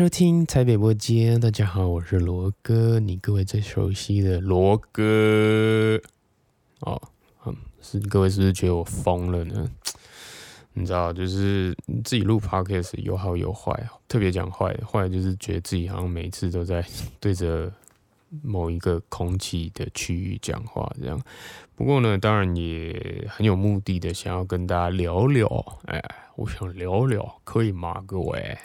收听台北播间，大家好，我是罗哥，你各位最熟悉的罗哥。哦，嗯，是各位是不是觉得我疯了呢？你知道，就是自己录 podcast 有好有坏，特别讲坏的，坏就是觉得自己好像每次都在对着某一个空气的区域讲话这样。不过呢，当然也很有目的的想要跟大家聊聊，哎，我想聊聊，可以吗，各位？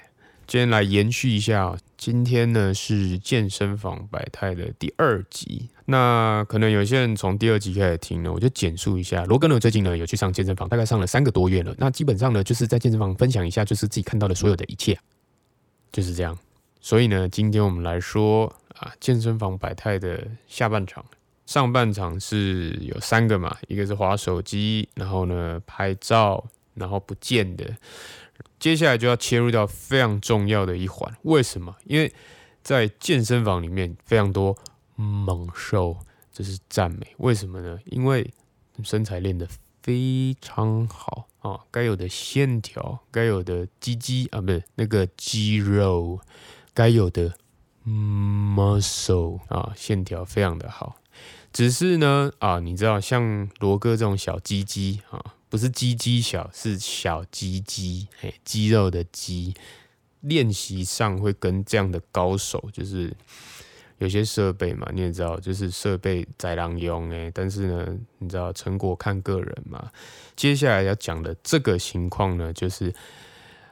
今天来延续一下，今天呢是健身房百态的第二集。那可能有些人从第二集开始听呢，我就简述一下。罗哥呢最近呢有去上健身房，大概上了三个多月了。那基本上呢就是在健身房分享一下，就是自己看到的所有的一切，就是这样。所以呢，今天我们来说啊，健身房百态的下半场。上半场是有三个嘛，一个是滑手机，然后呢拍照，然后不见的。接下来就要切入到非常重要的一环，为什么？因为在健身房里面非常多猛兽，这是赞美。为什么呢？因为身材练得非常好啊，该有的线条，该有的肌肌啊，不是那个肌肉，该有的 muscle 啊，线条非常的好。只是呢，啊，你知道像罗哥这种小鸡鸡啊。不是鸡鸡小，是小鸡鸡，嘿，肌肉的肌。练习上会跟这样的高手，就是有些设备嘛，你也知道，就是设备在狼用哎，但是呢，你知道成果看个人嘛。接下来要讲的这个情况呢，就是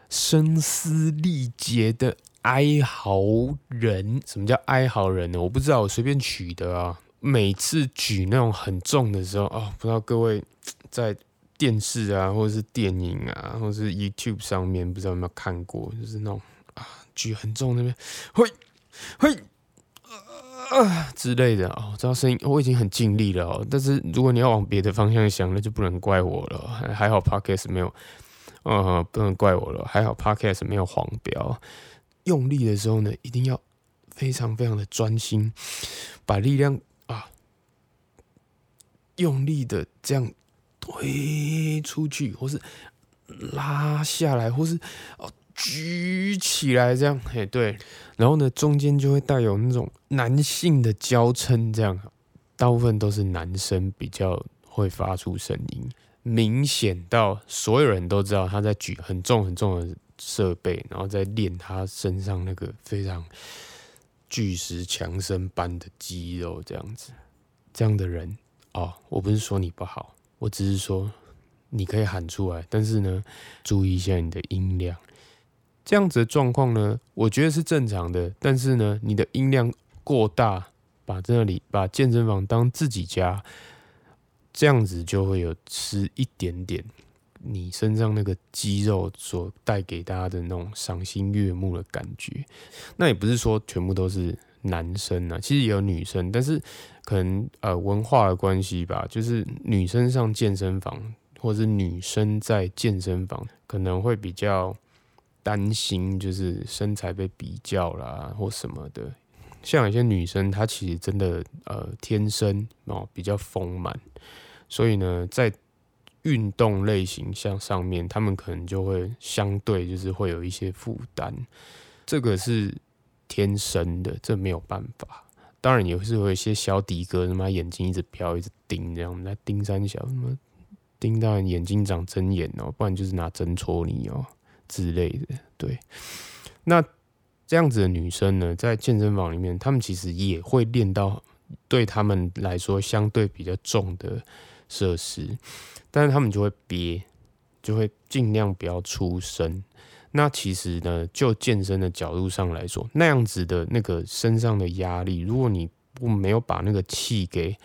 声嘶力竭的哀嚎人。什么叫哀嚎人呢？我不知道，我随便取的啊。每次举那种很重的时候啊，不知道各位在。电视啊，或者是电影啊，或者是 YouTube 上面，不知道有没有看过，就是那种啊举很重那边，嘿，嘿，啊之类的哦。知道声音，我已经很尽力了哦。但是如果你要往别的方向想，那就不能怪我了。还好 Podcast 没有，嗯，不能怪我了。还好 Podcast 没有黄标。用力的时候呢，一定要非常非常的专心，把力量啊用力的这样。推出去，或是拉下来，或是哦举起来，这样嘿对，然后呢中间就会带有那种男性的娇嗔，这样大部分都是男生比较会发出声音，明显到所有人都知道他在举很重很重的设备，然后在练他身上那个非常巨石强身般的肌肉，这样子，这样的人哦，我不是说你不好。我只是说，你可以喊出来，但是呢，注意一下你的音量。这样子的状况呢，我觉得是正常的。但是呢，你的音量过大，把这里把健身房当自己家，这样子就会有吃一点点你身上那个肌肉所带给大家的那种赏心悦目的感觉。那也不是说全部都是。男生呢，其实也有女生，但是可能呃文化的关系吧，就是女生上健身房，或者是女生在健身房，可能会比较担心，就是身材被比较啦或什么的。像有些女生，她其实真的呃天生哦比较丰满，所以呢，在运动类型像上面，她们可能就会相对就是会有一些负担，这个是。天生的，这没有办法。当然也是有一些小迪哥，他妈眼睛一直飘，一直盯，这样在盯三小，什么盯到眼睛长针眼哦，不然就是拿针戳你哦之类的。对，那这样子的女生呢，在健身房里面，她们其实也会练到对她们来说相对比较重的设施，但是她们就会憋，就会尽量不要出声。那其实呢，就健身的角度上来说，那样子的那个身上的压力，如果你不没有把那个气给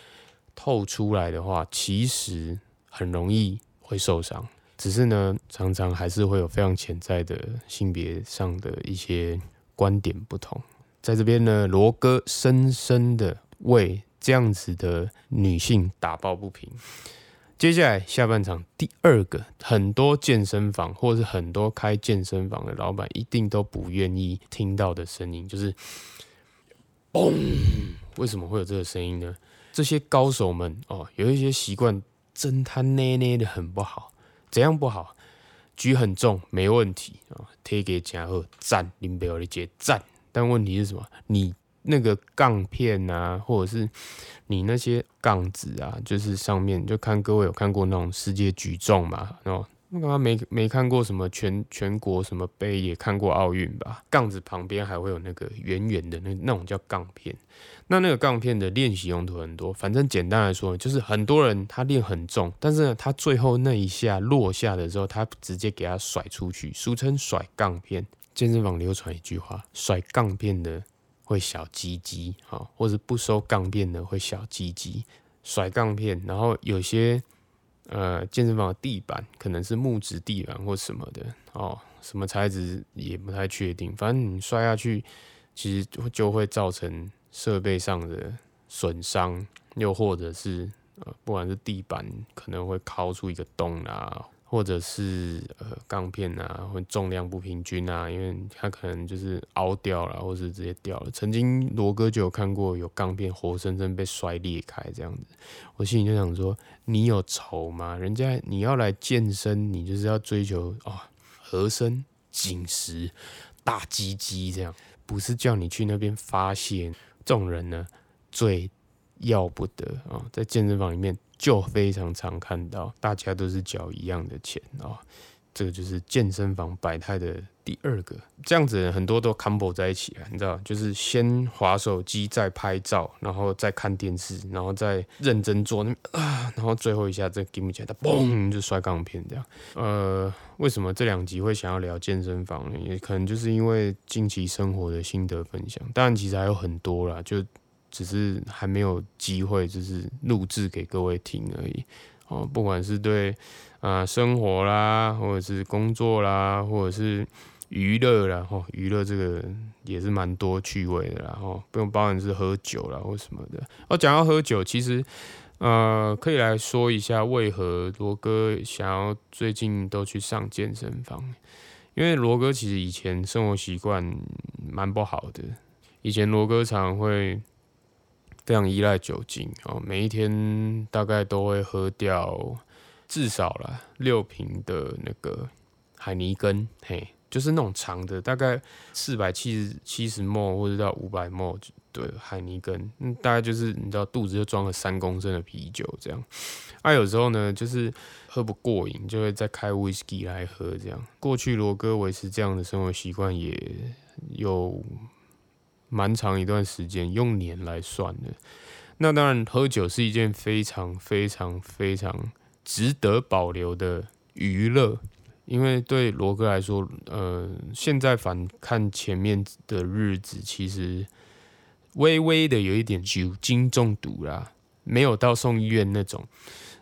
透出来的话，其实很容易会受伤。只是呢，常常还是会有非常潜在的性别上的一些观点不同。在这边呢，罗哥深深的为这样子的女性打抱不平。接下来下半场第二个，很多健身房或者是很多开健身房的老板一定都不愿意听到的声音，就是嘣。为什么会有这个声音呢？这些高手们哦，有一些习惯，真他捏捏的很不好。怎样不好？举很重没问题啊，贴给加贺赞，林北有的姐赞。但问题是什么？你那个杠片啊，或者是你那些杠子啊，就是上面就看各位有看过那种世界举重嘛？哦，那刚刚没没看过什么全全国什么杯，也看过奥运吧？杠子旁边还会有那个圆圆的那那种叫杠片。那那个杠片的练习用途很多，反正简单来说，就是很多人他练很重，但是呢，他最后那一下落下的时候，他直接给他甩出去，俗称甩杠片。健身房流传一句话：甩杠片的会小鸡鸡，好，或者不收杠片的会小鸡鸡。甩杠片，然后有些呃健身房的地板可能是木质地板或什么的，哦，什么材质也不太确定，反正你摔下去，其实就会造成。设备上的损伤，又或者是呃，不管是地板可能会敲出一个洞啊，或者是呃钢片啊，或重量不平均啊，因为它可能就是凹掉了，或是直接掉了。曾经罗哥就有看过有钢片活生生被摔裂开这样子，我心里就想说，你有仇吗？人家你要来健身，你就是要追求哦合身、紧实、大鸡鸡这样，不是叫你去那边发泄。这种人呢，最要不得啊！在健身房里面就非常常看到，大家都是缴一样的钱啊。这个就是健身房百态的第二个，这样子很多都 combo 在一起啊，你知道，就是先划手机，再拍照，然后再看电视，然后再认真做那啊，然后最后一下再 give me 起来，嘣就摔钢片这样。呃，为什么这两集会想要聊健身房呢？也可能就是因为近期生活的心得分享，当然其实还有很多啦，就只是还没有机会就是录制给各位听而已。哦，不管是对。啊，生活啦，或者是工作啦，或者是娱乐啦，吼，娱乐这个也是蛮多趣味的啦，吼，不用包含是喝酒啦或什么的。我讲到喝酒，其实呃，可以来说一下为何罗哥想要最近都去上健身房，因为罗哥其实以前生活习惯蛮不好的，以前罗哥常会非常依赖酒精，哦，每一天大概都会喝掉。至少了六瓶的那个海尼根，嘿，就是那种长的，大概四百七十七十沫或者到五百沫，对，海尼根，嗯，大概就是你知道肚子就装了三公升的啤酒这样。啊，有时候呢，就是喝不过瘾，就会再开威士忌来喝这样。过去罗哥维持这样的生活习惯也有蛮长一段时间，用年来算的。那当然，喝酒是一件非常非常非常。值得保留的娱乐，因为对罗哥来说，呃，现在反看前面的日子，其实微微的有一点酒精中毒啦，没有到送医院那种。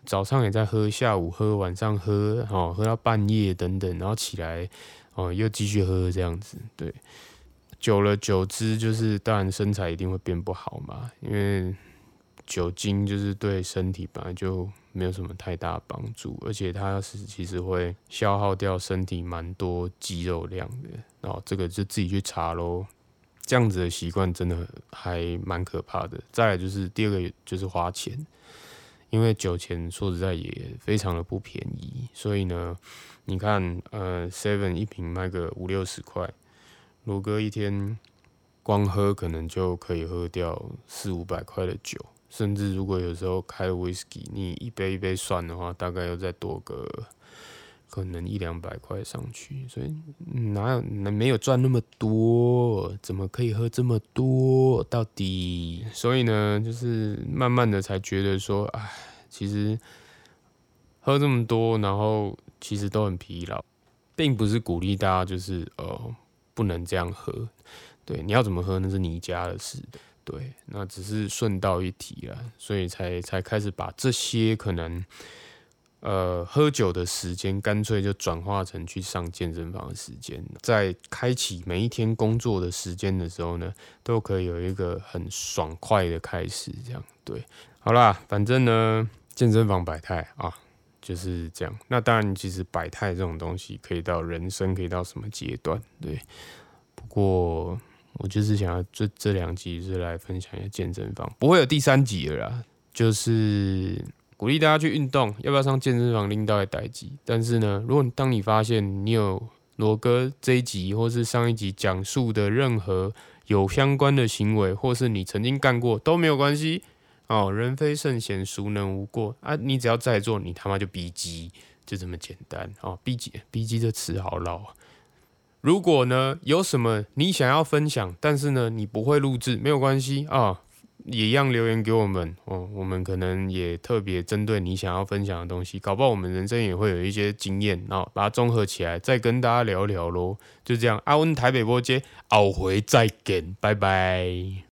早上也在喝，下午喝，晚上喝，哦，喝到半夜等等，然后起来，哦，又继续喝这样子。对，久了久之，就是当然身材一定会变不好嘛，因为酒精就是对身体本来就。没有什么太大帮助，而且它是其实会消耗掉身体蛮多肌肉量的，然后这个就自己去查喽。这样子的习惯真的还蛮可怕的。再来就是第二个就是花钱，因为酒钱说实在也非常的不便宜，所以呢，你看呃 seven 一瓶卖个五六十块，罗哥一天光喝可能就可以喝掉四五百块的酒。甚至如果有时候开 whisky，你一杯一杯算的话，大概要再多个可能一两百块上去，所以哪有没有赚那么多？怎么可以喝这么多？到底？所以呢，就是慢慢的才觉得说，哎，其实喝这么多，然后其实都很疲劳，并不是鼓励大家就是呃不能这样喝，对，你要怎么喝那是你家的事。对，那只是顺道一提了，所以才才开始把这些可能，呃，喝酒的时间，干脆就转化成去上健身房的时间，在开启每一天工作的时间的时候呢，都可以有一个很爽快的开始。这样，对，好啦，反正呢，健身房百态啊，就是这样。那当然，其实百态这种东西，可以到人生，可以到什么阶段？对，不过。我就是想要这这两集是来分享一下健身房，不会有第三集了啦。就是鼓励大家去运动，要不要上健身房拎到来代机？但是呢，如果当你发现你有罗哥这一集或是上一集讲述的任何有相关的行为，或是你曾经干过都没有关系哦。人非圣贤，孰能无过啊？你只要在做，你他妈就逼急，就这么简单哦。逼急，逼急这词好老啊。如果呢有什么你想要分享，但是呢你不会录制，没有关系啊，也一样留言给我们哦。我们可能也特别针对你想要分享的东西，搞不好我们人生也会有一些经验，然后把它综合起来，再跟大家聊聊喽。就这样，阿温台北波街，熬回再见，拜拜。